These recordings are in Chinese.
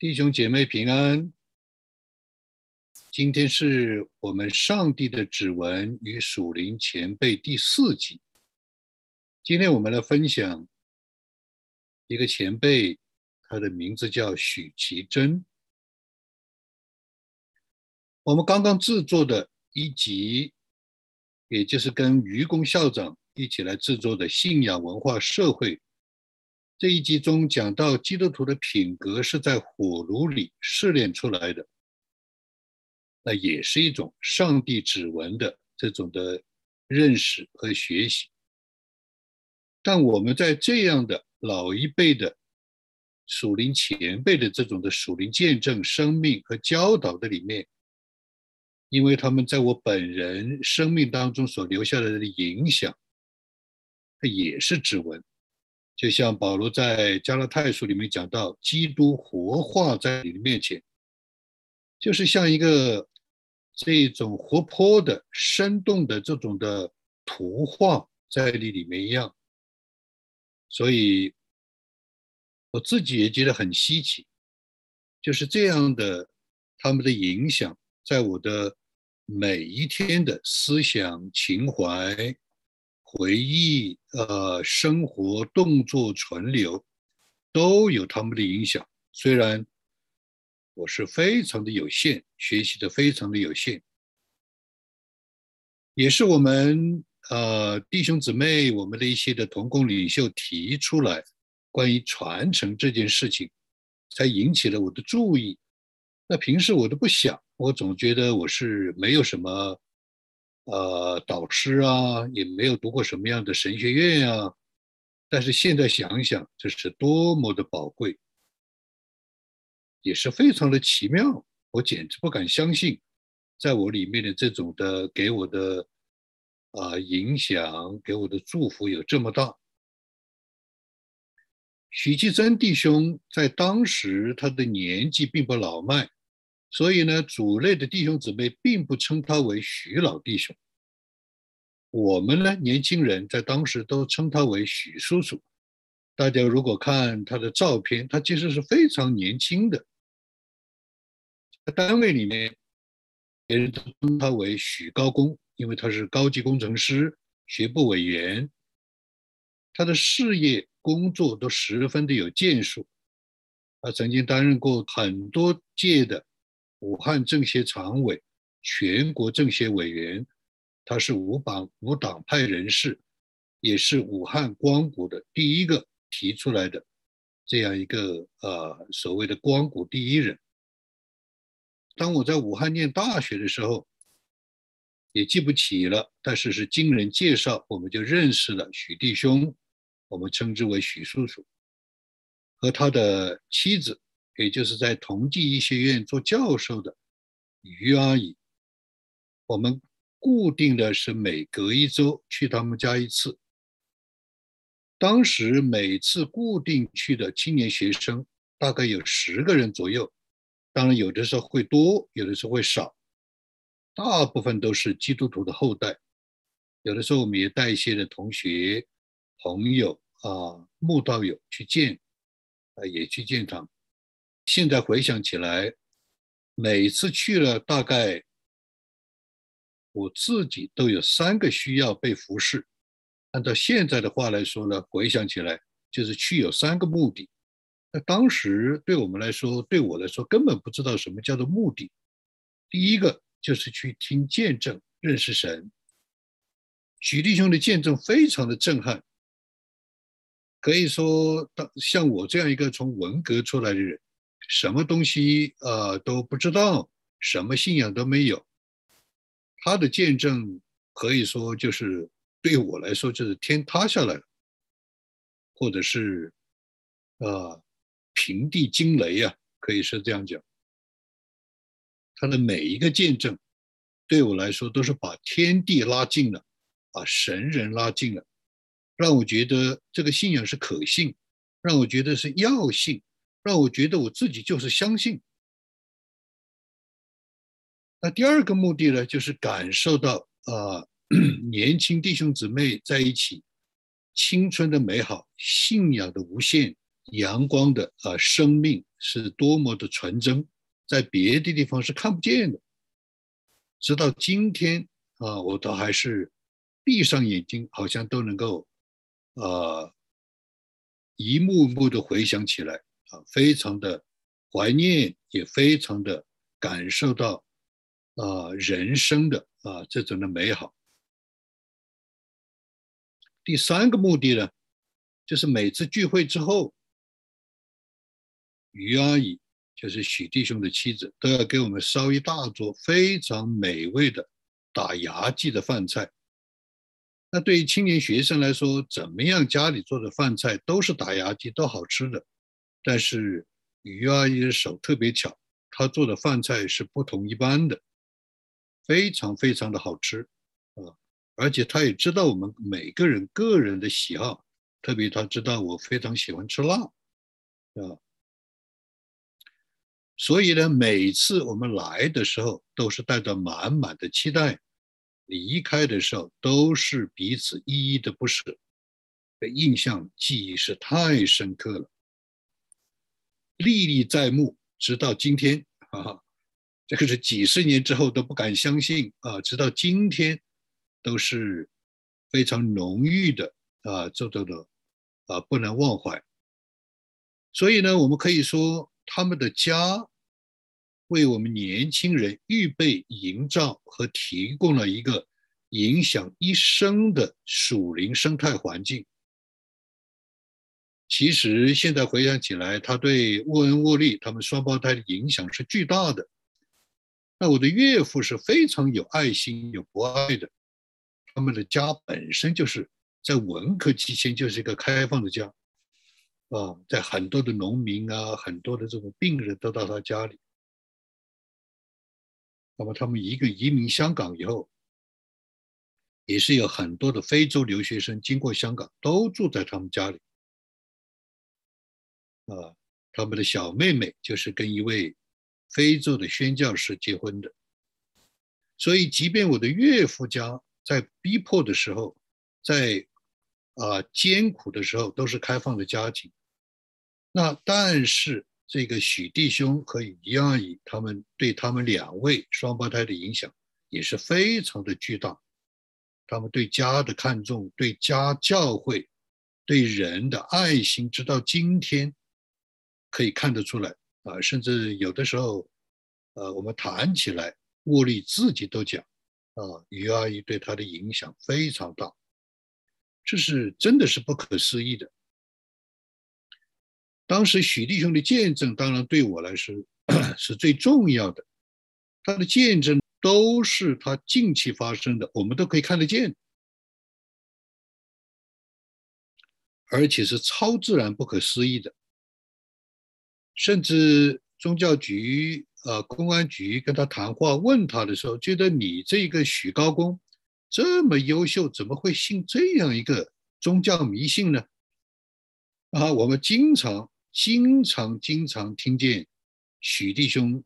弟兄姐妹平安。今天是我们上帝的指纹与属灵前辈第四集。今天我们来分享一个前辈，他的名字叫许其珍。我们刚刚制作的一集，也就是跟愚公校长一起来制作的信仰文化社会。这一集中讲到，基督徒的品格是在火炉里试炼出来的，那也是一种上帝指纹的这种的认识和学习。但我们在这样的老一辈的属灵前辈的这种的属灵见证、生命和教导的里面，因为他们在我本人生命当中所留下来的影响，它也是指纹。就像保罗在加拉太书里面讲到，基督活化在你的面前，就是像一个这种活泼的、生动的这种的图画在你里面一样。所以，我自己也觉得很稀奇，就是这样的他们的影响，在我的每一天的思想情怀。回忆、呃，生活、动作、存留，都有他们的影响。虽然我是非常的有限，学习的非常的有限，也是我们呃弟兄姊妹，我们的一些的同工领袖提出来关于传承这件事情，才引起了我的注意。那平时我都不想，我总觉得我是没有什么。呃，导师啊，也没有读过什么样的神学院呀，但是现在想想，这是多么的宝贵，也是非常的奇妙，我简直不敢相信，在我里面的这种的给我的啊影响，给我的祝福有这么大。许继珍弟兄在当时他的年纪并不老迈。所以呢，主内的弟兄姊妹并不称他为许老弟兄。我们呢，年轻人在当时都称他为许叔叔。大家如果看他的照片，他其实是非常年轻的。在单位里面，别人都称他为许高工，因为他是高级工程师、学部委员。他的事业工作都十分的有建树。他曾经担任过很多届的。武汉政协常委、全国政协委员，他是无党无党派人士，也是武汉光谷的第一个提出来的这样一个呃所谓的光谷第一人。当我在武汉念大学的时候，也记不起了，但是是经人介绍，我们就认识了许弟兄，我们称之为许叔叔，和他的妻子。也就是在同济医学院做教授的于阿姨，我们固定的是每隔一周去他们家一次。当时每次固定去的青年学生大概有十个人左右，当然有的时候会多，有的时候会少，大部分都是基督徒的后代。有的时候我们也带一些的同学、朋友啊、慕道友去见，啊，也去见他们。现在回想起来，每次去了，大概我自己都有三个需要被服侍。按照现在的话来说呢，回想起来就是去有三个目的。那当时对我们来说，对我来说根本不知道什么叫做目的。第一个就是去听见证，认识神。许弟兄的见证非常的震撼，可以说，当像我这样一个从文革出来的人。什么东西呃都不知道，什么信仰都没有，他的见证可以说就是对我来说就是天塌下来了，或者是呃平地惊雷呀，可以是这样讲。他的每一个见证对我来说都是把天地拉近了，把神人拉近了，让我觉得这个信仰是可信，让我觉得是要信。让我觉得我自己就是相信。那第二个目的呢，就是感受到啊，年轻弟兄姊妹在一起，青春的美好，信仰的无限，阳光的啊生命是多么的纯真，在别的地方是看不见的。直到今天啊，我都还是闭上眼睛，好像都能够啊一幕幕的回想起来啊，非常的怀念，也非常的感受到啊人生的啊这种的美好。第三个目的呢，就是每次聚会之后，于阿姨就是许弟兄的妻子，都要给我们烧一大桌非常美味的打牙祭的饭菜。那对于青年学生来说，怎么样家里做的饭菜都是打牙祭，都好吃的。但是于阿姨的手特别巧，她做的饭菜是不同一般的，非常非常的好吃啊。而且他也知道我们每个人个人的喜好，特别他知道我非常喜欢吃辣，啊，所以呢，每次我们来的时候都是带着满满的期待，离开的时候都是彼此依依的不舍，的印象记忆是太深刻了，历历在目，直到今天哈啊，这个是几十年之后都不敢相信啊，直到今天。都是非常浓郁的啊，这种的啊不能忘怀。所以呢，我们可以说，他们的家为我们年轻人预备、营造和提供了一个影响一生的属灵生态环境。其实现在回想起来，他对沃恩、沃利他们双胞胎的影响是巨大的。那我的岳父是非常有爱心、有博爱的。他们的家本身就是在文革期间就是一个开放的家，啊，在很多的农民啊，很多的这种病人都到他家里。那么他们一个移民香港以后，也是有很多的非洲留学生经过香港都住在他们家里。啊，他们的小妹妹就是跟一位非洲的宣教师结婚的，所以即便我的岳父家。在逼迫的时候，在啊艰苦的时候，都是开放的家庭。那但是这个许弟兄和于阿姨，他们对他们两位双胞胎的影响也是非常的巨大。他们对家的看重，对家教会，对人的爱心，直到今天可以看得出来啊。甚至有的时候，呃，我们谈起来，沃利自己都讲。啊，于阿姨对他的影响非常大，这是真的是不可思议的。当时许弟兄的见证，当然对我来说 是最重要的。他的见证都是他近期发生的，我们都可以看得见，而且是超自然、不可思议的，甚至宗教局。呃，公安局跟他谈话，问他的时候，觉得你这个许高公这么优秀，怎么会信这样一个宗教迷信呢？啊，我们经常、经常、经常听见许弟兄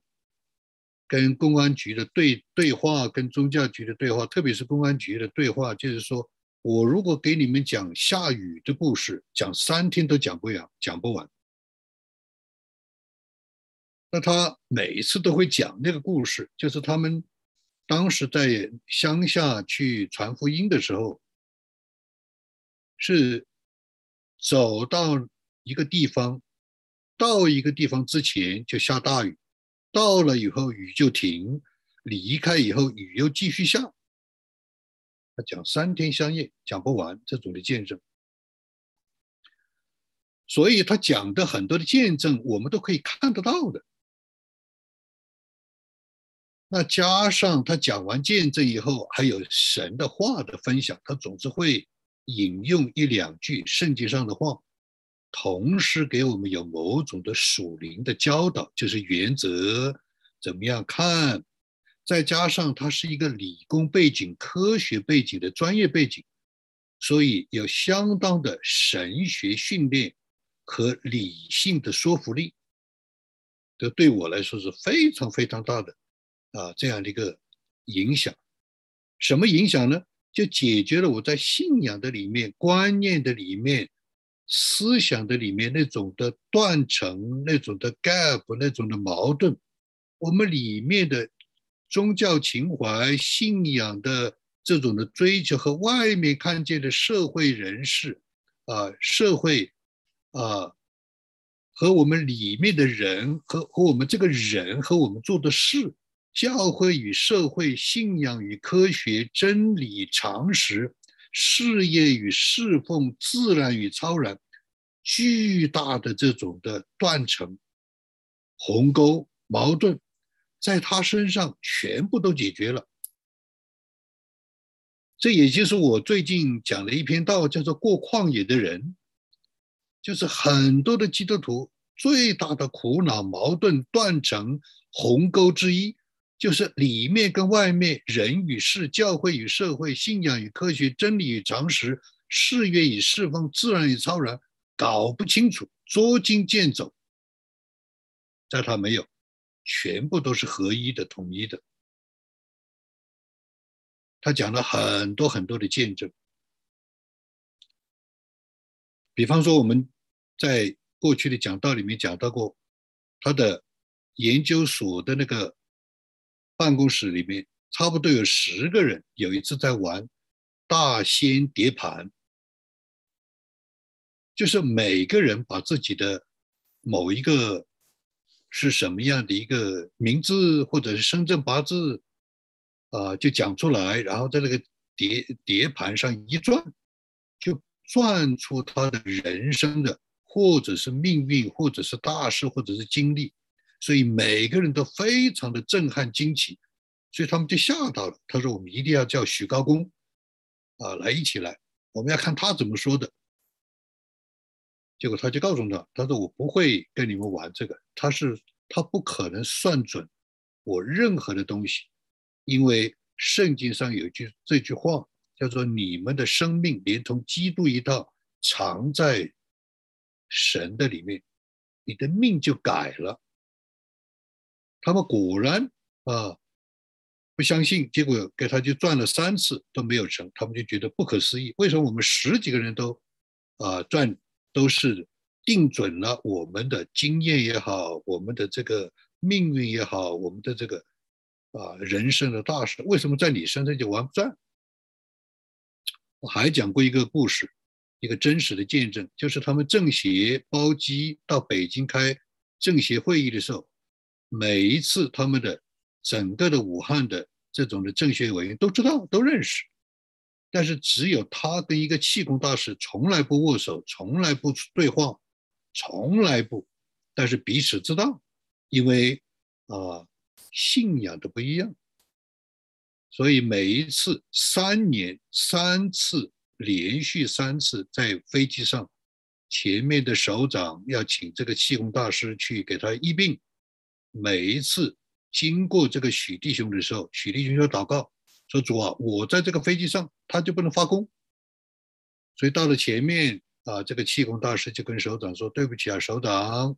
跟公安局的对对话，跟宗教局的对话，特别是公安局的对话，就是说我如果给你们讲下雨的故事，讲三天都讲不完，讲不完。那他每一次都会讲那个故事，就是他们当时在乡下去传福音的时候，是走到一个地方，到一个地方之前就下大雨，到了以后雨就停，离开以后雨又继续下。他讲三天三夜讲不完这种的见证，所以他讲的很多的见证，我们都可以看得到的。那加上他讲完见证以后，还有神的话的分享，他总是会引用一两句圣经上的话，同时给我们有某种的属灵的教导，就是原则怎么样看。再加上他是一个理工背景、科学背景的专业背景，所以有相当的神学训练和理性的说服力，这对我来说是非常非常大的。啊，这样的一个影响，什么影响呢？就解决了我在信仰的里面、观念的里面思想的里面那种的断层、那种的 gap、那种的矛盾，我们里面的宗教情怀、信仰的这种的追求和外面看见的社会人士啊，社会啊，和我们里面的人和和我们这个人和我们做的事。教会与社会、信仰与科学、真理常识、事业与侍奉、自然与超然，巨大的这种的断层、鸿沟、矛盾，在他身上全部都解决了。这也就是我最近讲的一篇道，叫做“过旷野的人”，就是很多的基督徒最大的苦恼、矛盾、断层、鸿沟之一。就是里面跟外面，人与事，教会与社会，信仰与科学，真理与常识，事业与侍奉，自然与超然，搞不清楚，捉襟见肘。在他没有，全部都是合一的、统一的。他讲了很多很多的见证，比方说我们在过去的讲道里面讲到过，他的研究所的那个。办公室里面差不多有十个人，有一次在玩大仙叠盘，就是每个人把自己的某一个是什么样的一个名字或者是生辰八字啊，就讲出来，然后在那个叠叠盘上一转，就转出他的人生的或者是命运，或者是大事，或者是经历。所以每个人都非常的震撼惊奇，所以他们就吓到了。他说：“我们一定要叫许高公，啊，来一起来，我们要看他怎么说的。”结果他就告诉他：“他说我不会跟你们玩这个，他是他不可能算准我任何的东西，因为圣经上有句这句话叫做‘你们的生命连同基督一道藏在神的里面，你的命就改了。’”他们果然啊不相信，结果给他就转了三次都没有成，他们就觉得不可思议。为什么我们十几个人都啊转都是定准了我们的经验也好，我们的这个命运也好，我们的这个啊人生的大事，为什么在你身上就玩不转？我还讲过一个故事，一个真实的见证，就是他们政协包机到北京开政协会议的时候。每一次他们的整个的武汉的这种的政协委员都知道都认识，但是只有他跟一个气功大师从来不握手，从来不对话，从来不，但是彼此知道，因为啊信仰的不一样，所以每一次三年三次连续三次在飞机上，前面的首长要请这个气功大师去给他医病。每一次经过这个许弟兄的时候，许弟兄就祷告说：“主啊，我在这个飞机上，他就不能发功。”所以到了前面啊，这个气功大师就跟首长说：“对不起啊，首长，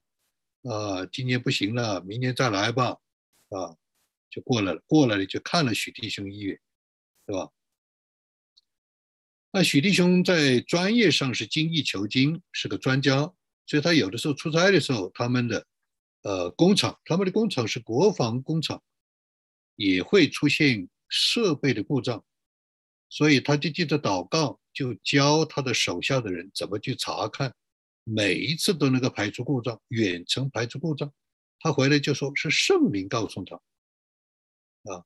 啊，今年不行了，明年再来吧。”啊，就过来了，过来了就看了许弟兄一眼，对吧？那许弟兄在专业上是精益求精，是个专家，所以他有的时候出差的时候，他们的。呃，工厂他们的工厂是国防工厂，也会出现设备的故障，所以他就记着祷告，就教他的手下的人怎么去查看，每一次都能够排除故障，远程排除故障。他回来就说是圣灵告诉他，啊，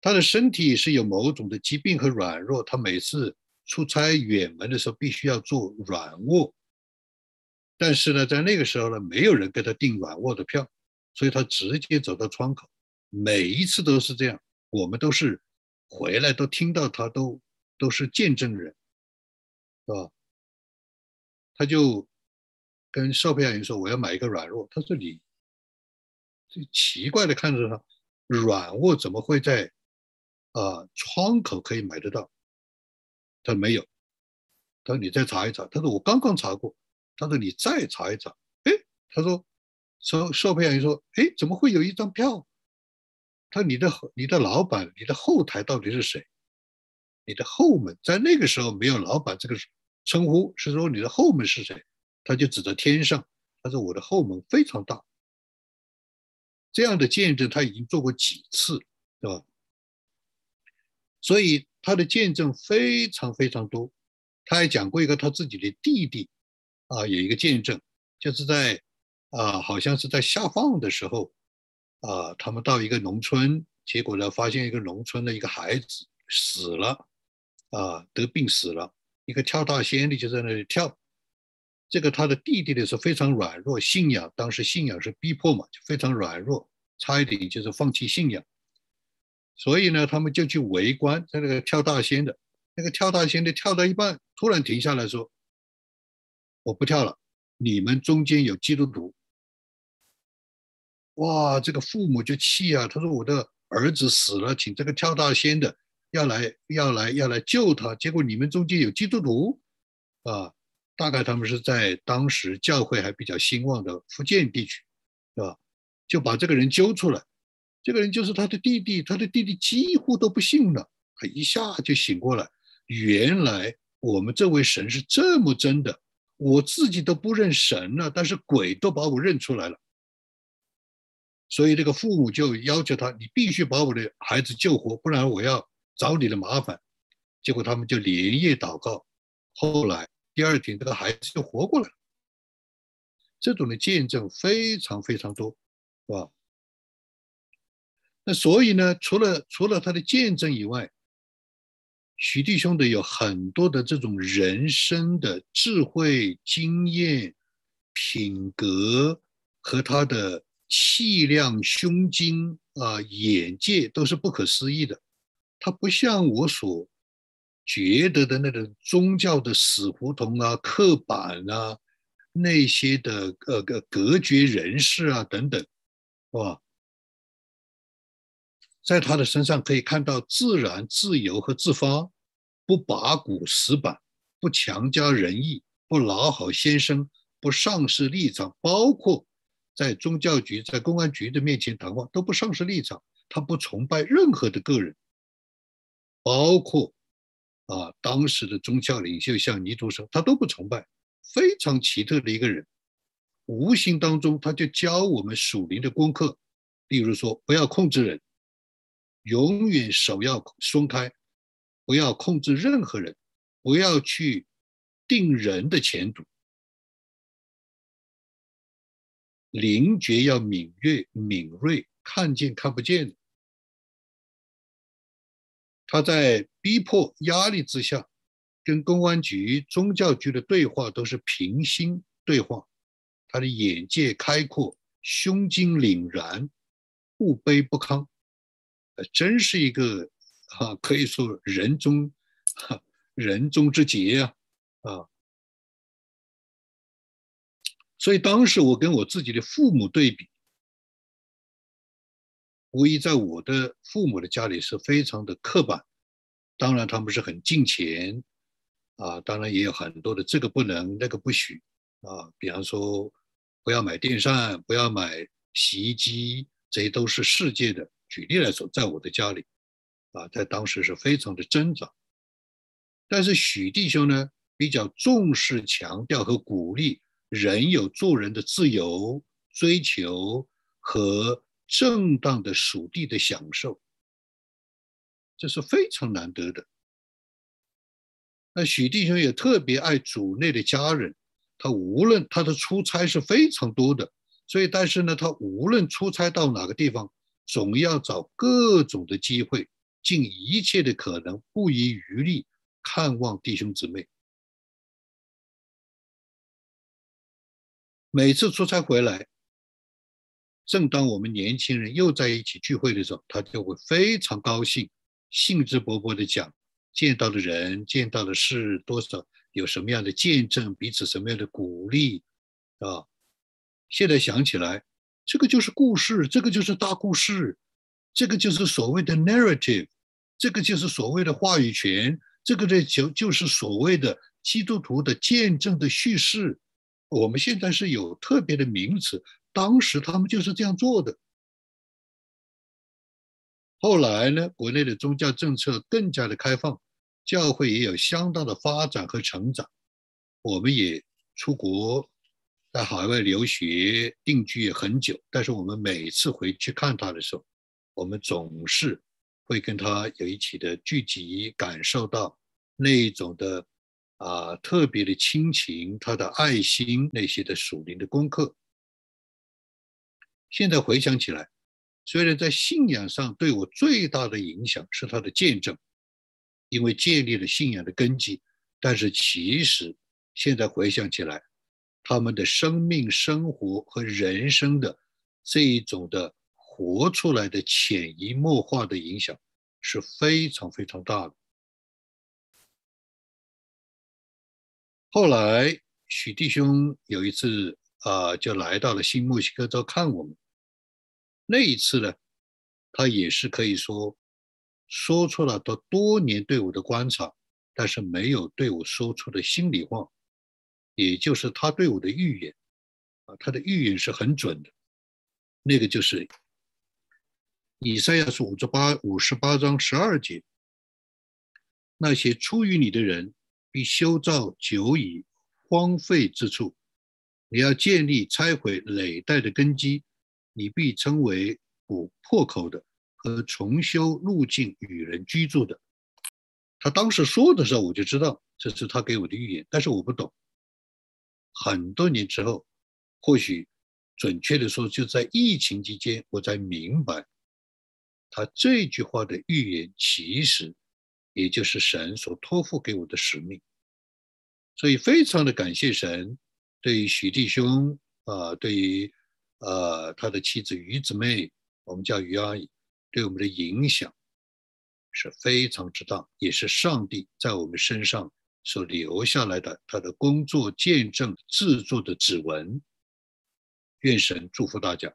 他的身体是有某种的疾病和软弱，他每次出差远门的时候必须要做软卧。但是呢，在那个时候呢，没有人给他订软卧的票，所以他直接走到窗口，每一次都是这样。我们都是回来都听到他都都是见证人，是吧？他就跟售票员说：“我要买一个软卧。”他说：“你就奇怪的看着他，软卧怎么会在啊窗口可以买得到？”他说：“没有。”他说：“你再查一查。”他说：“我刚刚查过。”他说：“你再查一查。”哎，他说：“售售票员说，哎，怎么会有一张票？”他说：“你的你的老板，你的后台到底是谁？你的后门在那个时候没有老板这个称呼，是说你的后门是谁？他就指着天上，他说我的后门非常大。这样的见证他已经做过几次，对吧？所以他的见证非常非常多。他还讲过一个他自己的弟弟，啊，有一个见证，就是在啊，好像是在下放的时候，啊，他们到一个农村，结果呢，发现一个农村的一个孩子死了，啊，得病死了，一个跳大仙的就在那里跳。这个他的弟弟呢是非常软弱，信仰当时信仰是逼迫嘛，就非常软弱，差一点就是放弃信仰。所以呢，他们就去围观在那个跳大仙的，那个跳大仙的跳到一半，突然停下来说：“我不跳了，你们中间有基督徒。”哇，这个父母就气啊，他说：“我的儿子死了，请这个跳大仙的要来要来要来救他，结果你们中间有基督徒啊。”大概他们是在当时教会还比较兴旺的福建地区，对吧？就把这个人揪出来，这个人就是他的弟弟，他的弟弟几乎都不信了，他一下就醒过来，原来我们这位神是这么真的，我自己都不认神了，但是鬼都把我认出来了，所以这个父母就要求他，你必须把我的孩子救活，不然我要找你的麻烦。结果他们就连夜祷告，后来。第二天，这个孩子就活过来了。这种的见证非常非常多，是吧？那所以呢，除了除了他的见证以外，徐弟兄的有很多的这种人生的智慧、经验、品格和他的气量、胸襟啊、眼界都是不可思议的。他不像我所。觉得的那种宗教的死胡同啊、刻板啊，那些的呃个隔绝人士啊等等，是吧？在他的身上可以看到自然、自由和自发，不拔骨死板，不强加仁义，不老好先生，不丧失立场，包括在宗教局、在公安局的面前谈话都不丧失立场，他不崇拜任何的个人，包括。啊，当时的宗教领袖像尼徒生，他都不崇拜，非常奇特的一个人。无形当中，他就教我们属灵的功课，例如说，不要控制人，永远手要松开，不要控制任何人，不要去定人的前途，灵觉要敏锐、敏锐，看见看不见的。他在逼迫、压力之下，跟公安局、宗教局的对话都是平心对话。他的眼界开阔，胸襟凛然，不卑不亢，真是一个啊，可以说人中哈人中之杰啊啊！所以当时我跟我自己的父母对比。无疑，在我的父母的家里是非常的刻板，当然他们是很敬钱，啊，当然也有很多的这个不能那个不许，啊，比方说不要买电扇，不要买洗衣机，这些都是世界的。举例来说，在我的家里，啊，在当时是非常的挣扎。但是许弟兄呢，比较重视、强调和鼓励人有做人的自由追求和。正当的属地的享受，这是非常难得的。那许弟兄也特别爱主内的家人，他无论他的出差是非常多的，所以但是呢，他无论出差到哪个地方，总要找各种的机会，尽一切的可能，不遗余力看望弟兄姊妹。每次出差回来。正当我们年轻人又在一起聚会的时候，他就会非常高兴，兴致勃勃地讲见到的人、见到的事多少，有什么样的见证，彼此什么样的鼓励，啊！现在想起来，这个就是故事，这个就是大故事，这个就是所谓的 narrative，这个就是所谓的话语权，这个呢就就是所谓的基督徒的见证的叙事。我们现在是有特别的名词。当时他们就是这样做的。后来呢，国内的宗教政策更加的开放，教会也有相当的发展和成长。我们也出国，在海外留学定居很久，但是我们每次回去看他的时候，我们总是会跟他有一起的聚集，感受到那一种的啊特别的亲情，他的爱心，那些的属灵的功课。现在回想起来，虽然在信仰上对我最大的影响是他的见证，因为建立了信仰的根基，但是其实现在回想起来，他们的生命、生活和人生的这一种的活出来的潜移默化的影响是非常非常大的。后来许弟兄有一次啊，就来到了新墨西哥州看我们。那一次呢，他也是可以说说出了他多年对我的观察，但是没有对我说出的心里话，也就是他对我的预言啊，他的预言是很准的。那个就是以赛亚书五十八五十八章十二节，那些出于你的人必修造久已荒废之处，你要建立拆毁累代的根基。你必称为补破口的和重修路径与人居住的。他当时说的时候，我就知道这是他给我的预言，但是我不懂。很多年之后，或许准确的说，就在疫情期间，我才明白，他这句话的预言其实也就是神所托付给我的使命。所以，非常的感谢神，对于许弟兄啊，对于。呃，他的妻子于姊妹，我们叫于阿姨，对我们的影响是非常之大，也是上帝在我们身上所留下来的他的工作见证制作的指纹。愿神祝福大家。